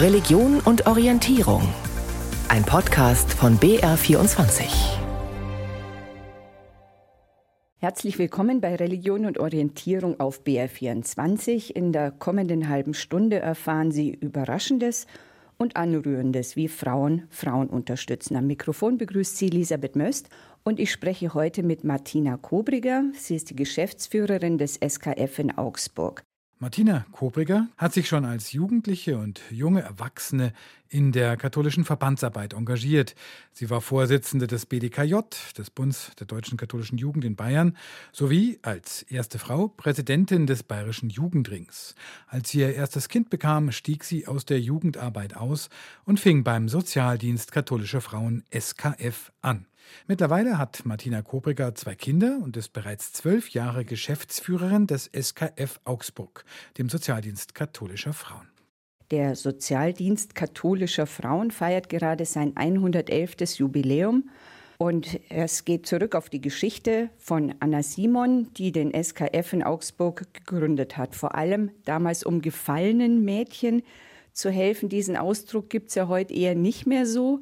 Religion und Orientierung. Ein Podcast von BR24. Herzlich willkommen bei Religion und Orientierung auf BR24. In der kommenden halben Stunde erfahren Sie Überraschendes und Anrührendes, wie Frauen Frauen unterstützen. Am Mikrofon begrüßt Sie Elisabeth Möst und ich spreche heute mit Martina Kobriger. Sie ist die Geschäftsführerin des SKF in Augsburg. Martina Kobriger hat sich schon als Jugendliche und junge Erwachsene in der katholischen Verbandsarbeit engagiert. Sie war Vorsitzende des BDKJ, des Bundes der deutschen katholischen Jugend in Bayern, sowie als erste Frau Präsidentin des Bayerischen Jugendrings. Als sie ihr erstes Kind bekam, stieg sie aus der Jugendarbeit aus und fing beim Sozialdienst katholischer Frauen SKF an. Mittlerweile hat Martina Kobriger zwei Kinder und ist bereits zwölf Jahre Geschäftsführerin des SKF Augsburg, dem Sozialdienst katholischer Frauen. Der Sozialdienst katholischer Frauen feiert gerade sein 111. Jubiläum. Und es geht zurück auf die Geschichte von Anna Simon, die den SKF in Augsburg gegründet hat. Vor allem damals um gefallenen Mädchen zu helfen. Diesen Ausdruck gibt es ja heute eher nicht mehr so.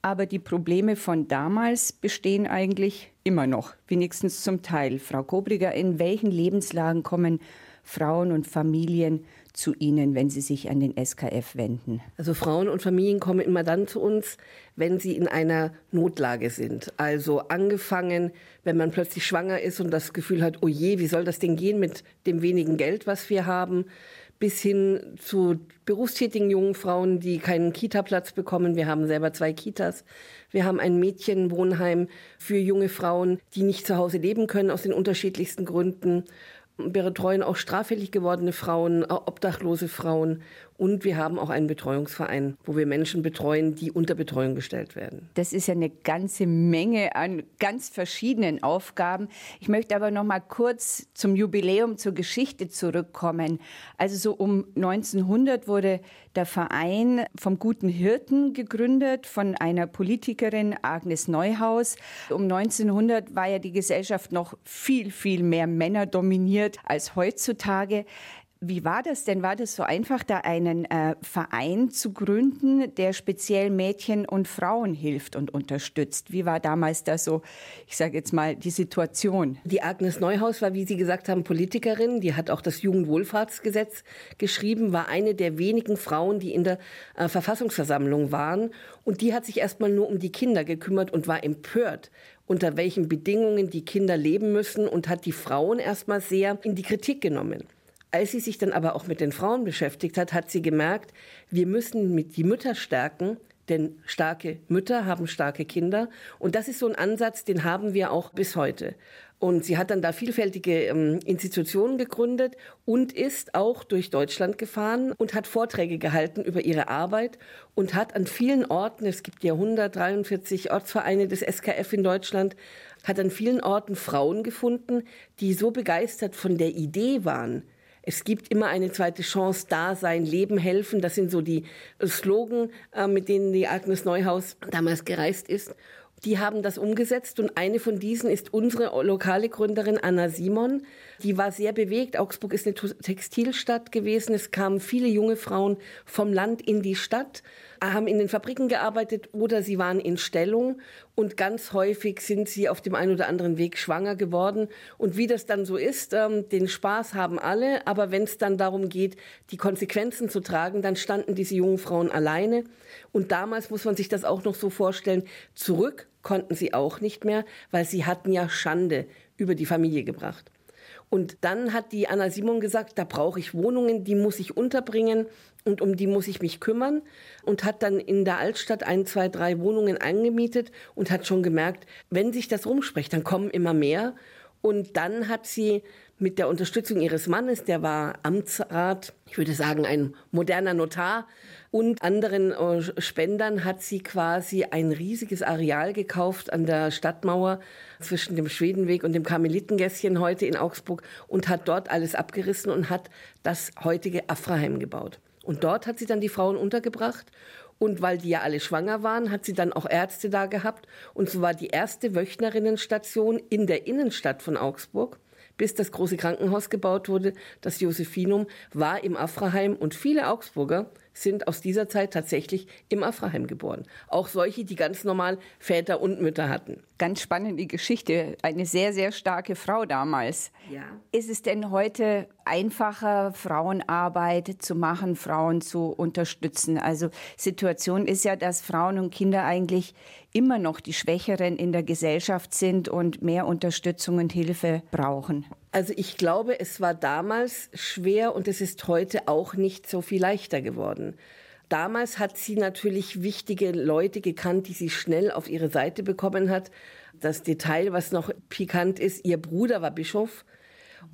Aber die Probleme von damals bestehen eigentlich immer noch, wenigstens zum Teil. Frau Kobriger, in welchen Lebenslagen kommen Frauen und Familien zu Ihnen, wenn Sie sich an den SKF wenden? Also Frauen und Familien kommen immer dann zu uns, wenn sie in einer Notlage sind. Also angefangen, wenn man plötzlich schwanger ist und das Gefühl hat, oh je, wie soll das denn gehen mit dem wenigen Geld, was wir haben? bis hin zu berufstätigen jungen Frauen, die keinen Kita-Platz bekommen. Wir haben selber zwei Kitas. Wir haben ein Mädchenwohnheim für junge Frauen, die nicht zu Hause leben können aus den unterschiedlichsten Gründen. Betreuen auch straffällig gewordene Frauen, obdachlose Frauen und wir haben auch einen Betreuungsverein, wo wir Menschen betreuen, die unter Betreuung gestellt werden. Das ist ja eine ganze Menge an ganz verschiedenen Aufgaben. Ich möchte aber noch mal kurz zum Jubiläum, zur Geschichte zurückkommen. Also so um 1900 wurde der Verein vom Guten Hirten gegründet von einer Politikerin Agnes Neuhaus. Um 1900 war ja die Gesellschaft noch viel, viel mehr Männer dominiert als heutzutage. Wie war das denn? War das so einfach, da einen äh, Verein zu gründen, der speziell Mädchen und Frauen hilft und unterstützt? Wie war damals da so, ich sage jetzt mal, die Situation? Die Agnes Neuhaus war, wie Sie gesagt haben, Politikerin. Die hat auch das Jugendwohlfahrtsgesetz geschrieben, war eine der wenigen Frauen, die in der äh, Verfassungsversammlung waren. Und die hat sich erstmal nur um die Kinder gekümmert und war empört, unter welchen Bedingungen die Kinder leben müssen und hat die Frauen erstmal sehr in die Kritik genommen. Als sie sich dann aber auch mit den Frauen beschäftigt hat, hat sie gemerkt, wir müssen mit die Mütter stärken, denn starke Mütter haben starke Kinder. Und das ist so ein Ansatz, den haben wir auch bis heute. Und sie hat dann da vielfältige ähm, Institutionen gegründet und ist auch durch Deutschland gefahren und hat Vorträge gehalten über ihre Arbeit und hat an vielen Orten, es gibt ja 143 Ortsvereine des SKF in Deutschland, hat an vielen Orten Frauen gefunden, die so begeistert von der Idee waren, es gibt immer eine zweite Chance, da sein, Leben helfen. Das sind so die Slogan, äh, mit denen die Agnes Neuhaus damals gereist ist. Die haben das umgesetzt und eine von diesen ist unsere lokale Gründerin Anna Simon. Die war sehr bewegt. Augsburg ist eine Textilstadt gewesen. Es kamen viele junge Frauen vom Land in die Stadt haben in den Fabriken gearbeitet oder sie waren in Stellung und ganz häufig sind sie auf dem einen oder anderen Weg schwanger geworden. Und wie das dann so ist, ähm, den Spaß haben alle, aber wenn es dann darum geht, die Konsequenzen zu tragen, dann standen diese jungen Frauen alleine. Und damals muss man sich das auch noch so vorstellen, zurück konnten sie auch nicht mehr, weil sie hatten ja Schande über die Familie gebracht. Und dann hat die Anna Simon gesagt, da brauche ich Wohnungen, die muss ich unterbringen und um die muss ich mich kümmern und hat dann in der Altstadt ein, zwei, drei Wohnungen angemietet und hat schon gemerkt, wenn sich das rumspricht, dann kommen immer mehr. Und dann hat sie mit der Unterstützung ihres Mannes, der war Amtsrat, ich würde sagen ein moderner Notar, und anderen äh, Spendern hat sie quasi ein riesiges Areal gekauft an der Stadtmauer zwischen dem Schwedenweg und dem Karmelitengässchen heute in Augsburg und hat dort alles abgerissen und hat das heutige Afraheim gebaut. Und dort hat sie dann die Frauen untergebracht. Und weil die ja alle schwanger waren, hat sie dann auch Ärzte da gehabt. Und so war die erste Wöchnerinnenstation in der Innenstadt von Augsburg bis das große Krankenhaus gebaut wurde, das Josephinum, war im Afraheim und viele Augsburger sind aus dieser Zeit tatsächlich im Afraheim geboren. Auch solche, die ganz normal Väter und Mütter hatten. Ganz spannende Geschichte. Eine sehr, sehr starke Frau damals. Ja. Ist es denn heute einfacher, Frauenarbeit zu machen, Frauen zu unterstützen? Also Situation ist ja, dass Frauen und Kinder eigentlich immer noch die Schwächeren in der Gesellschaft sind und mehr Unterstützung und Hilfe brauchen. Also ich glaube, es war damals schwer und es ist heute auch nicht so viel leichter geworden. Damals hat sie natürlich wichtige Leute gekannt, die sie schnell auf ihre Seite bekommen hat. Das Detail, was noch pikant ist, ihr Bruder war Bischof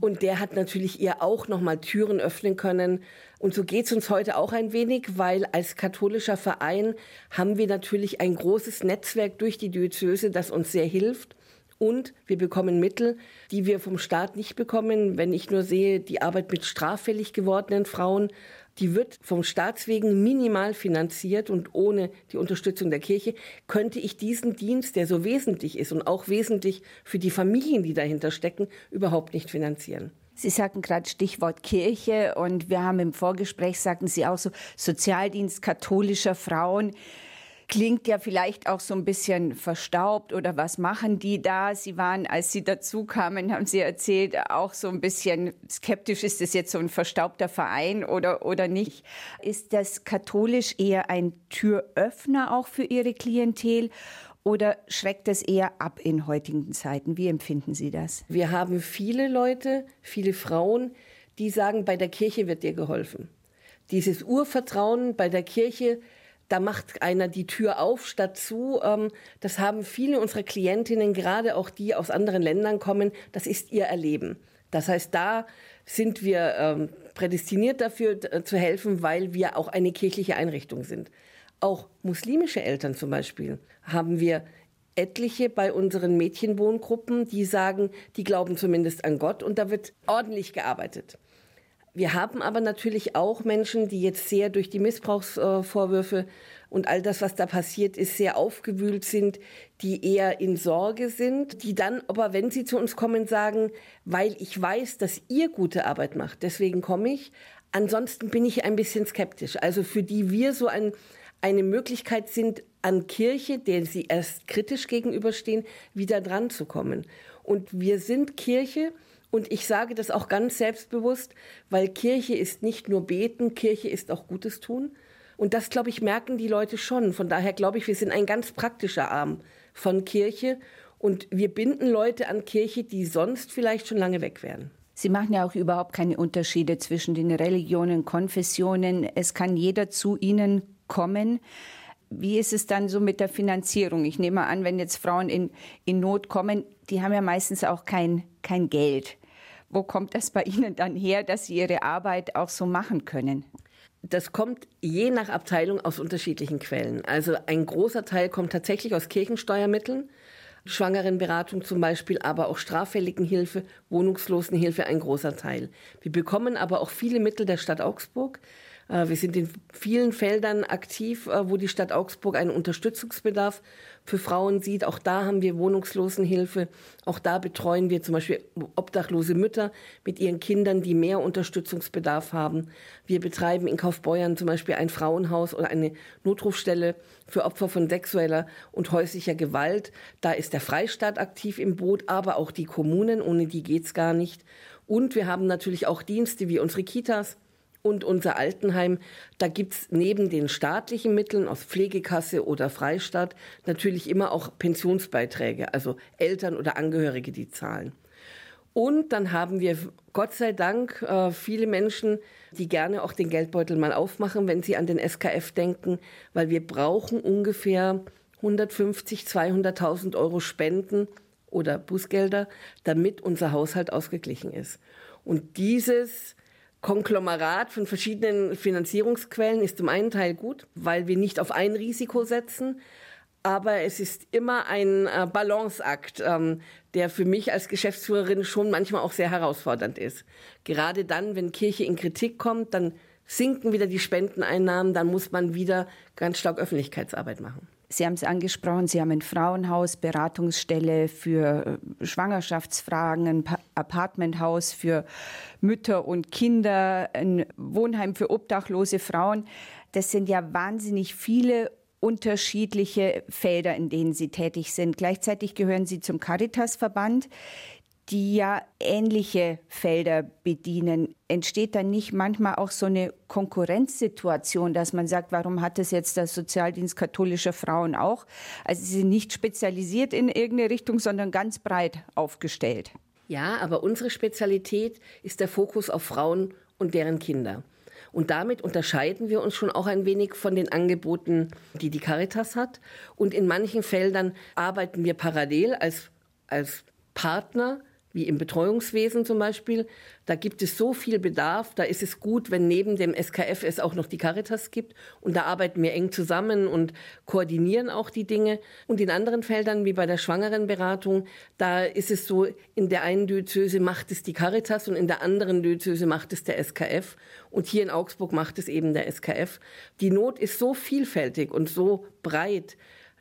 und der hat natürlich ihr auch noch mal Türen öffnen können. Und so geht es uns heute auch ein wenig, weil als katholischer Verein haben wir natürlich ein großes Netzwerk durch die Diözese, das uns sehr hilft. Und wir bekommen Mittel, die wir vom Staat nicht bekommen. Wenn ich nur sehe, die Arbeit mit straffällig gewordenen Frauen, die wird vom Staatswegen minimal finanziert und ohne die Unterstützung der Kirche könnte ich diesen Dienst, der so wesentlich ist und auch wesentlich für die Familien, die dahinter stecken, überhaupt nicht finanzieren. Sie sagten gerade Stichwort Kirche und wir haben im Vorgespräch, sagten Sie auch so, Sozialdienst katholischer Frauen klingt ja vielleicht auch so ein bisschen verstaubt oder was machen die da? Sie waren, als Sie dazu kamen, haben Sie erzählt, auch so ein bisschen skeptisch, ist das jetzt so ein verstaubter Verein oder, oder nicht? Ist das katholisch eher ein Türöffner auch für Ihre Klientel? Oder schreckt das eher ab in heutigen Zeiten? Wie empfinden Sie das? Wir haben viele Leute, viele Frauen, die sagen, bei der Kirche wird dir geholfen. Dieses Urvertrauen bei der Kirche, da macht einer die Tür auf statt zu. Ähm, das haben viele unserer Klientinnen, gerade auch die aus anderen Ländern kommen, das ist ihr Erleben. Das heißt, da sind wir ähm, prädestiniert dafür äh, zu helfen, weil wir auch eine kirchliche Einrichtung sind. Auch muslimische Eltern zum Beispiel haben wir etliche bei unseren Mädchenwohngruppen, die sagen, die glauben zumindest an Gott und da wird ordentlich gearbeitet. Wir haben aber natürlich auch Menschen, die jetzt sehr durch die Missbrauchsvorwürfe und all das, was da passiert ist, sehr aufgewühlt sind, die eher in Sorge sind, die dann aber, wenn sie zu uns kommen, sagen, weil ich weiß, dass ihr gute Arbeit macht, deswegen komme ich. Ansonsten bin ich ein bisschen skeptisch. Also für die wir so ein, eine Möglichkeit sind, an Kirche, der sie erst kritisch gegenüberstehen, wieder dran zu kommen. Und wir sind Kirche, und ich sage das auch ganz selbstbewusst, weil Kirche ist nicht nur beten, Kirche ist auch Gutes tun. Und das, glaube ich, merken die Leute schon. Von daher glaube ich, wir sind ein ganz praktischer Arm von Kirche. Und wir binden Leute an Kirche, die sonst vielleicht schon lange weg wären. Sie machen ja auch überhaupt keine Unterschiede zwischen den Religionen, Konfessionen. Es kann jeder zu Ihnen kommen. Wie ist es dann so mit der Finanzierung? Ich nehme an, wenn jetzt Frauen in, in Not kommen, die haben ja meistens auch kein, kein Geld. Wo kommt das bei Ihnen dann her, dass Sie Ihre Arbeit auch so machen können? Das kommt je nach Abteilung aus unterschiedlichen Quellen. Also ein großer Teil kommt tatsächlich aus Kirchensteuermitteln, Schwangerenberatung zum Beispiel, aber auch Straffälligenhilfe, Wohnungslosenhilfe ein großer Teil. Wir bekommen aber auch viele Mittel der Stadt Augsburg. Äh, wir sind in vielen Feldern aktiv, äh, wo die Stadt Augsburg einen Unterstützungsbedarf für Frauen sieht. Auch da haben wir Wohnungslosenhilfe. Auch da betreuen wir zum Beispiel obdachlose Mütter mit ihren Kindern, die mehr Unterstützungsbedarf haben. Wir betreiben in Kaufbeuern zum Beispiel ein Frauenhaus oder eine Notrufstelle für Opfer von sexueller und häuslicher Gewalt. Da ist der Freistaat aktiv im Boot, aber auch die Kommunen. Ohne die geht's gar nicht. Und wir haben natürlich auch Dienste wie unsere Kitas und unser Altenheim, da gibt es neben den staatlichen Mitteln aus Pflegekasse oder Freistaat natürlich immer auch Pensionsbeiträge, also Eltern oder Angehörige, die zahlen. Und dann haben wir Gott sei Dank äh, viele Menschen, die gerne auch den Geldbeutel mal aufmachen, wenn sie an den SKF denken, weil wir brauchen ungefähr 150, 200.000 Euro Spenden oder Bußgelder, damit unser Haushalt ausgeglichen ist. Und dieses Konglomerat von verschiedenen Finanzierungsquellen ist zum einen Teil gut, weil wir nicht auf ein Risiko setzen, aber es ist immer ein äh, Balanceakt, ähm, der für mich als Geschäftsführerin schon manchmal auch sehr herausfordernd ist. Gerade dann, wenn Kirche in Kritik kommt, dann sinken wieder die Spendeneinnahmen, dann muss man wieder ganz stark Öffentlichkeitsarbeit machen. Sie haben es angesprochen, Sie haben ein Frauenhaus, Beratungsstelle für äh, Schwangerschaftsfragen, ein Apartmenthaus für Mütter und Kinder, ein Wohnheim für obdachlose Frauen. Das sind ja wahnsinnig viele unterschiedliche Felder, in denen Sie tätig sind. Gleichzeitig gehören Sie zum Caritas-Verband die ja ähnliche Felder bedienen. Entsteht dann nicht manchmal auch so eine Konkurrenzsituation, dass man sagt, warum hat es jetzt der Sozialdienst katholischer Frauen auch? Also sie sind nicht spezialisiert in irgendeine Richtung, sondern ganz breit aufgestellt. Ja, aber unsere Spezialität ist der Fokus auf Frauen und deren Kinder. Und damit unterscheiden wir uns schon auch ein wenig von den Angeboten, die die Caritas hat. Und in manchen Feldern arbeiten wir parallel als, als Partner wie im Betreuungswesen zum Beispiel. Da gibt es so viel Bedarf. Da ist es gut, wenn neben dem SKF es auch noch die Caritas gibt. Und da arbeiten wir eng zusammen und koordinieren auch die Dinge. Und in anderen Feldern, wie bei der Schwangerenberatung, da ist es so, in der einen Diözese macht es die Caritas und in der anderen Diözese macht es der SKF. Und hier in Augsburg macht es eben der SKF. Die Not ist so vielfältig und so breit,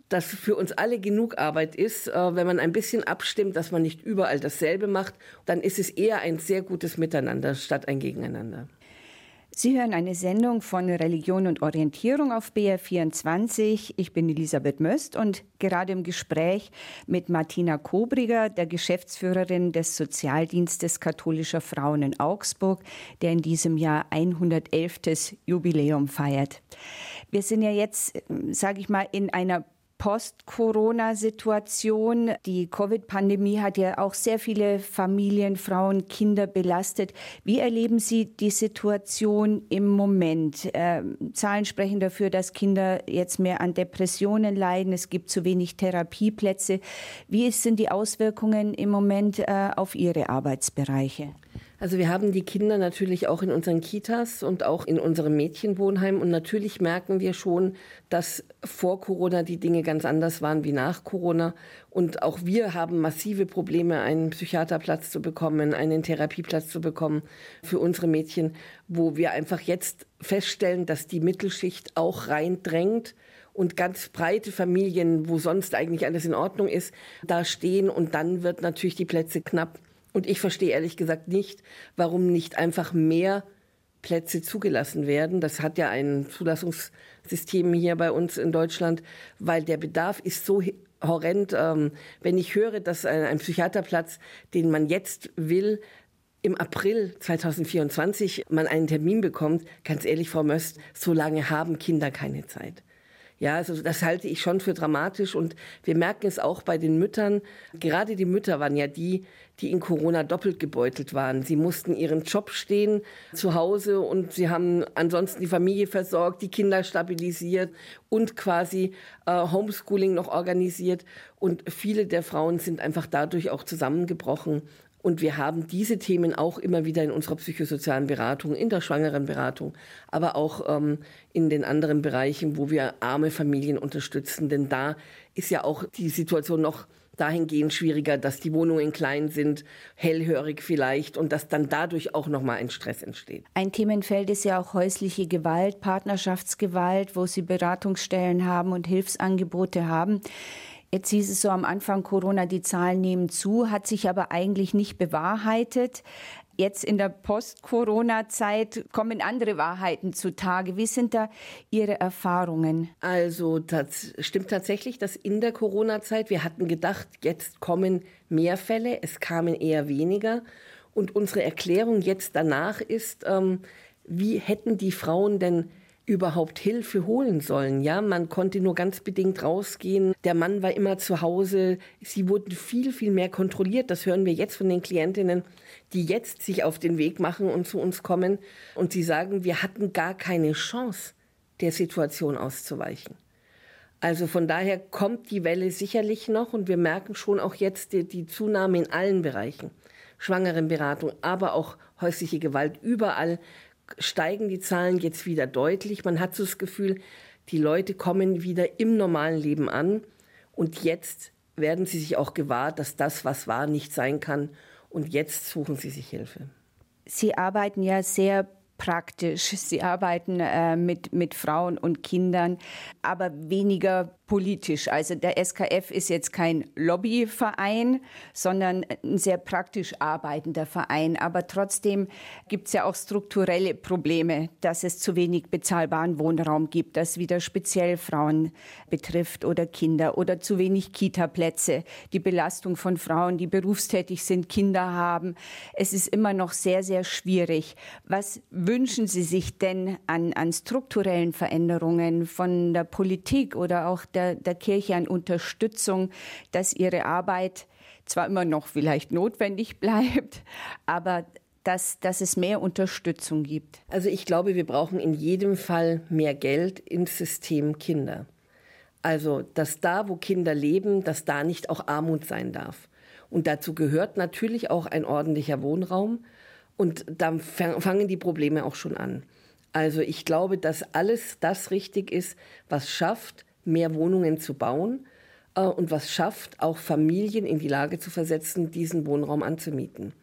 dass für uns alle genug Arbeit ist, äh, wenn man ein bisschen abstimmt, dass man nicht überall dasselbe macht, dann ist es eher ein sehr gutes Miteinander statt ein Gegeneinander. Sie hören eine Sendung von Religion und Orientierung auf BR24. Ich bin Elisabeth Möst und gerade im Gespräch mit Martina Kobriger, der Geschäftsführerin des Sozialdienstes katholischer Frauen in Augsburg, der in diesem Jahr 111. Jubiläum feiert. Wir sind ja jetzt, sage ich mal, in einer Post-Corona-Situation. Die Covid-Pandemie hat ja auch sehr viele Familien, Frauen, Kinder belastet. Wie erleben Sie die Situation im Moment? Äh, Zahlen sprechen dafür, dass Kinder jetzt mehr an Depressionen leiden. Es gibt zu wenig Therapieplätze. Wie sind die Auswirkungen im Moment äh, auf Ihre Arbeitsbereiche? Also wir haben die Kinder natürlich auch in unseren Kitas und auch in unserem Mädchenwohnheim. Und natürlich merken wir schon, dass vor Corona die Dinge ganz anders waren wie nach Corona. Und auch wir haben massive Probleme, einen Psychiaterplatz zu bekommen, einen Therapieplatz zu bekommen für unsere Mädchen, wo wir einfach jetzt feststellen, dass die Mittelschicht auch reindrängt und ganz breite Familien, wo sonst eigentlich alles in Ordnung ist, da stehen und dann wird natürlich die Plätze knapp. Und ich verstehe ehrlich gesagt nicht, warum nicht einfach mehr Plätze zugelassen werden. Das hat ja ein Zulassungssystem hier bei uns in Deutschland, weil der Bedarf ist so horrend. Ähm, wenn ich höre, dass ein, Psychiaterplatz, den man jetzt will, im April 2024 man einen Termin bekommt, ganz ehrlich, Frau Möst, so lange haben Kinder keine Zeit. Ja, also das halte ich schon für dramatisch und wir merken es auch bei den Müttern. Gerade die Mütter waren ja die, die in Corona doppelt gebeutelt waren. Sie mussten ihren Job stehen zu Hause und sie haben ansonsten die Familie versorgt, die Kinder stabilisiert und quasi äh, Homeschooling noch organisiert. Und viele der Frauen sind einfach dadurch auch zusammengebrochen und wir haben diese Themen auch immer wieder in unserer psychosozialen Beratung, in der Schwangerenberatung, aber auch ähm, in den anderen Bereichen, wo wir arme Familien unterstützen. Denn da ist ja auch die Situation noch dahingehend schwieriger, dass die Wohnungen klein sind, hellhörig vielleicht und dass dann dadurch auch noch mal ein Stress entsteht. Ein Themenfeld ist ja auch häusliche Gewalt, Partnerschaftsgewalt, wo Sie Beratungsstellen haben und Hilfsangebote haben. Jetzt hieß es so am Anfang Corona, die Zahlen nehmen zu, hat sich aber eigentlich nicht bewahrheitet. Jetzt in der Post-Corona-Zeit kommen andere Wahrheiten zutage. Wie sind da Ihre Erfahrungen? Also das stimmt tatsächlich, dass in der Corona-Zeit, wir hatten gedacht, jetzt kommen mehr Fälle, es kamen eher weniger. Und unsere Erklärung jetzt danach ist, ähm, wie hätten die Frauen denn überhaupt Hilfe holen sollen. Ja, man konnte nur ganz bedingt rausgehen. Der Mann war immer zu Hause. Sie wurden viel, viel mehr kontrolliert. Das hören wir jetzt von den Klientinnen, die jetzt sich auf den Weg machen und zu uns kommen. Und sie sagen, wir hatten gar keine Chance, der Situation auszuweichen. Also von daher kommt die Welle sicherlich noch und wir merken schon auch jetzt die, die Zunahme in allen Bereichen. Schwangerenberatung, aber auch häusliche Gewalt überall steigen die Zahlen jetzt wieder deutlich. Man hat so das Gefühl, die Leute kommen wieder im normalen Leben an und jetzt werden sie sich auch gewahr, dass das, was war, nicht sein kann und jetzt suchen sie sich Hilfe. Sie arbeiten ja sehr praktisch. Sie arbeiten äh, mit, mit Frauen und Kindern, aber weniger politisch. Also der SKF ist jetzt kein Lobbyverein, sondern ein sehr praktisch arbeitender Verein. Aber trotzdem gibt es ja auch strukturelle Probleme, dass es zu wenig bezahlbaren Wohnraum gibt, das wieder speziell Frauen betrifft oder Kinder oder zu wenig Kita-Plätze, die Belastung von Frauen, die berufstätig sind, Kinder haben. Es ist immer noch sehr, sehr schwierig. Was wünschen Sie sich denn an, an strukturellen Veränderungen von der Politik oder auch der Kirche an Unterstützung, dass ihre Arbeit zwar immer noch vielleicht notwendig bleibt, aber dass, dass es mehr Unterstützung gibt? Also ich glaube, wir brauchen in jedem Fall mehr Geld ins System Kinder. Also, dass da, wo Kinder leben, dass da nicht auch Armut sein darf. Und dazu gehört natürlich auch ein ordentlicher Wohnraum. Und da fangen die Probleme auch schon an. Also ich glaube, dass alles das richtig ist, was schafft, mehr Wohnungen zu bauen äh, und was schafft, auch Familien in die Lage zu versetzen, diesen Wohnraum anzumieten.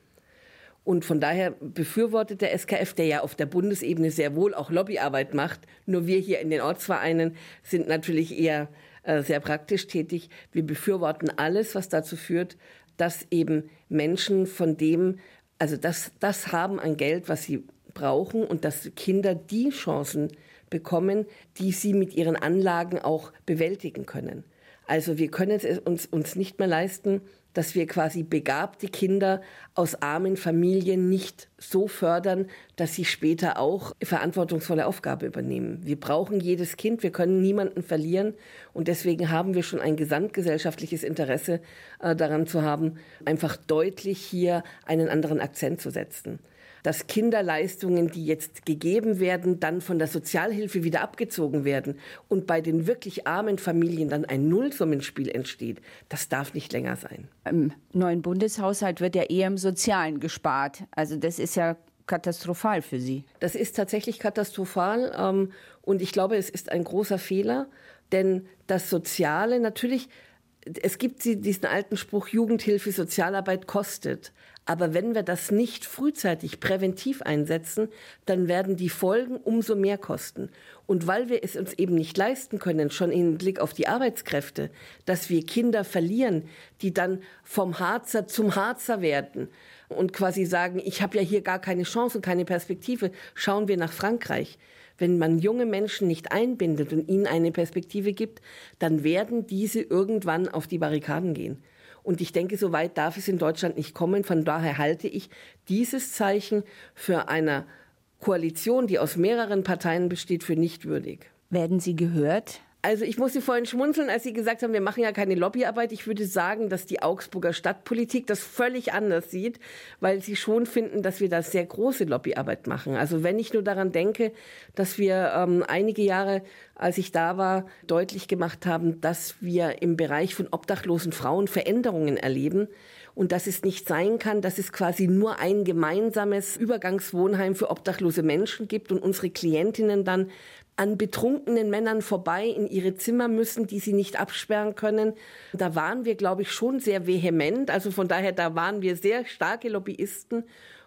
Und von daher befürwortet der SKF, der ja auf der Bundesebene sehr wohl auch Lobbyarbeit macht, nur wir hier in den Ortsvereinen sind natürlich eher äh, sehr praktisch tätig. Wir befürworten alles, was dazu führt, dass eben Menschen von dem, also das, das haben an Geld, was sie brauchen und dass Kinder die Chancen bekommen, die sie mit ihren Anlagen auch bewältigen können. Also wir können es uns, uns nicht mehr leisten, dass wir quasi begabte Kinder aus armen Familien nicht so fördern, dass sie später auch verantwortungsvolle Aufgabe übernehmen. Wir brauchen jedes Kind, wir können niemanden verlieren und deswegen haben wir schon ein gesamtgesellschaftliches Interesse äh, daran zu haben, einfach deutlich hier einen anderen Akzent zu setzen dass Kinderleistungen, die jetzt gegeben werden, dann von der Sozialhilfe wieder abgezogen werden und bei den wirklich armen Familien dann ein Nullsummenspiel entsteht, das darf nicht länger sein. Im neuen Bundeshaushalt wird ja eher im Sozialen gespart. Also das ist ja katastrophal für Sie. Das ist tatsächlich katastrophal ähm, und ich glaube, es ist ein großer Fehler, denn das Soziale natürlich es gibt diesen alten Spruch, Jugendhilfe, Sozialarbeit kostet. Aber wenn wir das nicht frühzeitig präventiv einsetzen, dann werden die Folgen umso mehr kosten. Und weil wir es uns eben nicht leisten können, schon im Blick auf die Arbeitskräfte, dass wir Kinder verlieren, die dann vom Harzer zum Harzer werden und quasi sagen, ich habe ja hier gar keine Chance und keine Perspektive, schauen wir nach Frankreich. Wenn man junge Menschen nicht einbindet und ihnen eine Perspektive gibt, dann werden diese irgendwann auf die Barrikaden gehen. Und ich denke, so weit darf es in Deutschland nicht kommen. Von daher halte ich dieses Zeichen für eine Koalition, die aus mehreren Parteien besteht, für nicht würdig. Werden Sie gehört? Also ich musste vorhin schmunzeln, als Sie gesagt haben, wir machen ja keine Lobbyarbeit. Ich würde sagen, dass die Augsburger Stadtpolitik das völlig anders sieht, weil sie schon finden, dass wir da sehr große Lobbyarbeit machen. Also wenn ich nur daran denke, dass wir ähm, einige Jahre, als ich da war, deutlich gemacht haben, dass wir im Bereich von obdachlosen Frauen Veränderungen erleben und dass es nicht sein kann, dass es quasi nur ein gemeinsames Übergangswohnheim für obdachlose Menschen gibt und unsere Klientinnen dann an betrunkenen Männern vorbei in ihre Zimmer müssen, die sie nicht absperren können. Da waren wir, glaube ich, schon sehr vehement. Also von daher, da waren wir sehr starke Lobbyisten.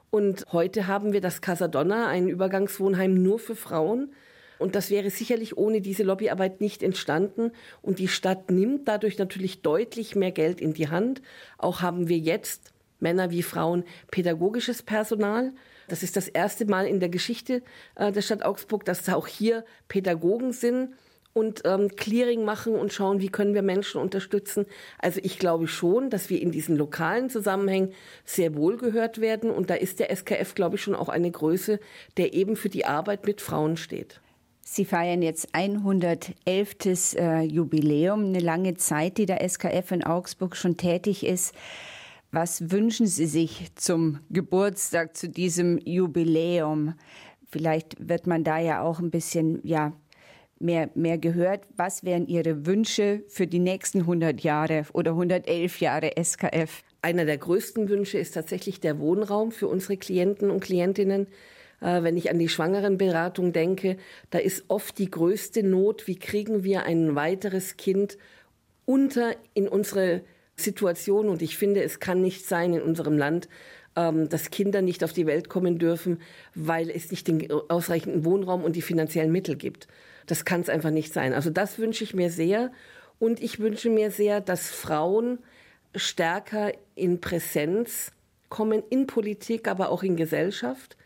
Und heute haben wir das Casadonna, ein Übergangswohnheim nur für Frauen. Und das wäre sicherlich ohne diese Lobbyarbeit nicht entstanden. Und die Stadt nimmt dadurch natürlich deutlich mehr Geld in die Hand. Auch haben wir jetzt Männer wie Frauen pädagogisches Personal. Das ist das erste Mal in der Geschichte äh, der Stadt Augsburg, dass auch hier Pädagogen sind und ähm, Clearing machen und schauen, wie können wir Menschen unterstützen. Also ich glaube schon, dass wir in diesen lokalen Zusammenhängen sehr wohl gehört werden. Und da ist der SKF, glaube ich, schon auch eine Größe, der eben für die Arbeit mit Frauen steht. Sie feiern jetzt 111. Äh, Jubiläum, eine lange Zeit, die der SKF in Augsburg schon tätig ist. Was wünschen Sie sich zum Geburtstag, zu diesem Jubiläum? Vielleicht wird man da ja auch ein bisschen, ja, mehr, mehr gehört. Was wären Ihre Wünsche für die nächsten 100 Jahre oder 111 Jahre SKF? Einer der größten Wünsche ist tatsächlich der Wohnraum für unsere Klienten und Klientinnen. Äh, wenn ich an die Schwangerenberatung denke, da ist oft die größte Not, wie kriegen wir ein weiteres Kind unter in unsere Situation und ich finde, es kann nicht sein in unserem Land, ähm, dass Kinder nicht auf die Welt kommen dürfen, weil es nicht den ausreichenden Wohnraum und die finanziellen Mittel gibt. Das kann es einfach nicht sein. Also das wünsche ich mir sehr. Und ich wünsche mir sehr, dass Frauen stärker in Präsenz kommen, in Politik, aber auch in Gesellschaft.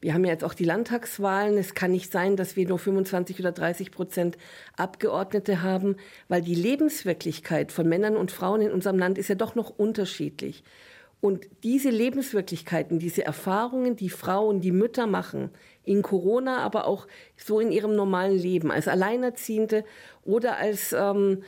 Wir haben ja jetzt auch die Landtagswahlen. Es kann nicht sein, dass wir nur 25 oder 30 Prozent Abgeordnete haben, weil die Lebenswirklichkeit von Männern und Frauen in unserem Land ist ja doch noch unterschiedlich. Und diese Lebenswirklichkeiten, diese Erfahrungen, die Frauen, die Mütter machen, in Corona, aber auch so in ihrem normalen Leben, als Alleinerziehende oder als ähm,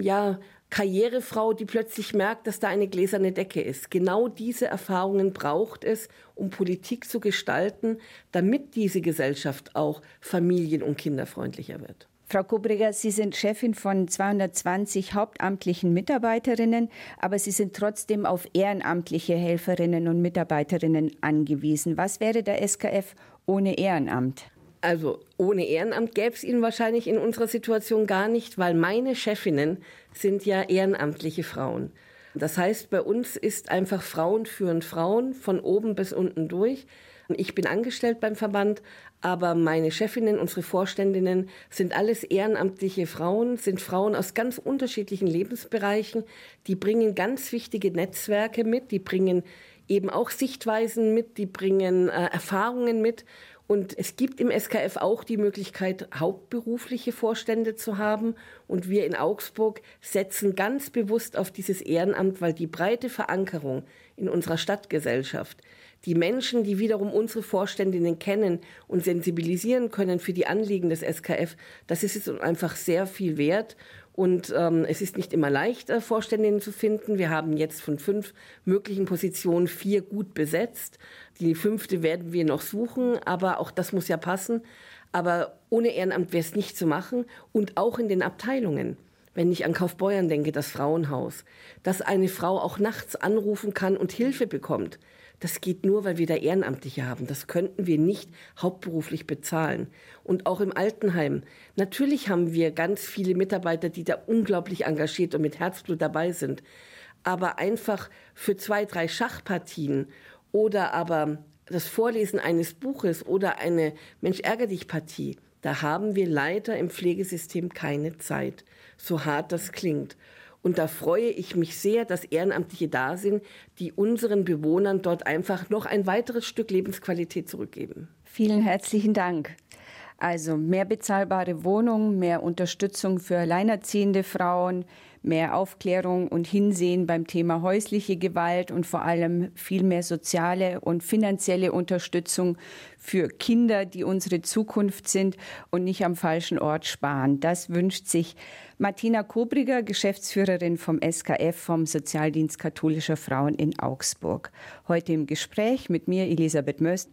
ja, Karrierefrau, die plötzlich merkt, dass da eine gläserne Decke ist. Genau diese Erfahrungen braucht es, um Politik zu gestalten, damit diese Gesellschaft auch familien- und kinderfreundlicher wird. Frau Kobriger, Sie sind Chefin von 220 hauptamtlichen Mitarbeiterinnen, aber Sie sind trotzdem auf ehrenamtliche Helferinnen und Mitarbeiterinnen angewiesen. Was wäre der SKF ohne Ehrenamt? Also ohne Ehrenamt gäbe es ihn wahrscheinlich in unserer Situation gar nicht, weil meine Chefinnen sind ja ehrenamtliche Frauen. Das heißt, bei uns ist einfach Frauen führen Frauen von oben bis unten durch. Ich bin angestellt beim Verband, aber meine Chefinnen, unsere Vorständinnen sind alles ehrenamtliche Frauen, sind Frauen aus ganz unterschiedlichen Lebensbereichen. Die bringen ganz wichtige Netzwerke mit, die bringen eben auch Sichtweisen mit, die bringen äh, Erfahrungen mit. Und es gibt im SKF auch die Möglichkeit, hauptberufliche Vorstände zu haben. Und wir in Augsburg setzen ganz bewusst auf dieses Ehrenamt, weil die breite Verankerung in unserer Stadtgesellschaft, die Menschen, die wiederum unsere Vorständinnen kennen und sensibilisieren können für die Anliegen des SKF, das ist uns einfach sehr viel wert. Und ähm, es ist nicht immer leicht, äh, Vorständinnen zu finden. Wir haben jetzt von fünf möglichen Positionen vier gut besetzt. Die fünfte werden wir noch suchen, aber auch das muss ja passen. Aber ohne Ehrenamt wäre es nicht zu machen. Und auch in den Abteilungen. Wenn ich an Kaufbeuern denke, das Frauenhaus, dass eine Frau auch nachts anrufen kann und Hilfe bekommt. Das geht nur, weil wir da Ehrenamtliche haben. Das könnten wir nicht hauptberuflich bezahlen. Und auch im Altenheim. Natürlich haben wir ganz viele Mitarbeiter, die da unglaublich engagiert und mit Herzblut dabei sind. Aber einfach für zwei, drei Schachpartien oder aber das Vorlesen eines Buches oder eine Mensch ärger dich Partie, da haben wir leider im Pflegesystem keine Zeit, so hart das klingt. Und da freue ich mich sehr, dass Ehrenamtliche da sind, die unseren Bewohnern dort einfach noch ein weiteres Stück Lebensqualität zurückgeben. Vielen herzlichen Dank. Also mehr bezahlbare Wohnungen, mehr Unterstützung für alleinerziehende Frauen, mehr Aufklärung und Hinsehen beim Thema häusliche Gewalt und vor allem viel mehr soziale und finanzielle Unterstützung für Kinder, die unsere Zukunft sind und nicht am falschen Ort sparen. Das wünscht sich Martina Kobriger, Geschäftsführerin vom SKF, vom Sozialdienst katholischer Frauen in Augsburg. Heute im Gespräch mit mir, Elisabeth Möst.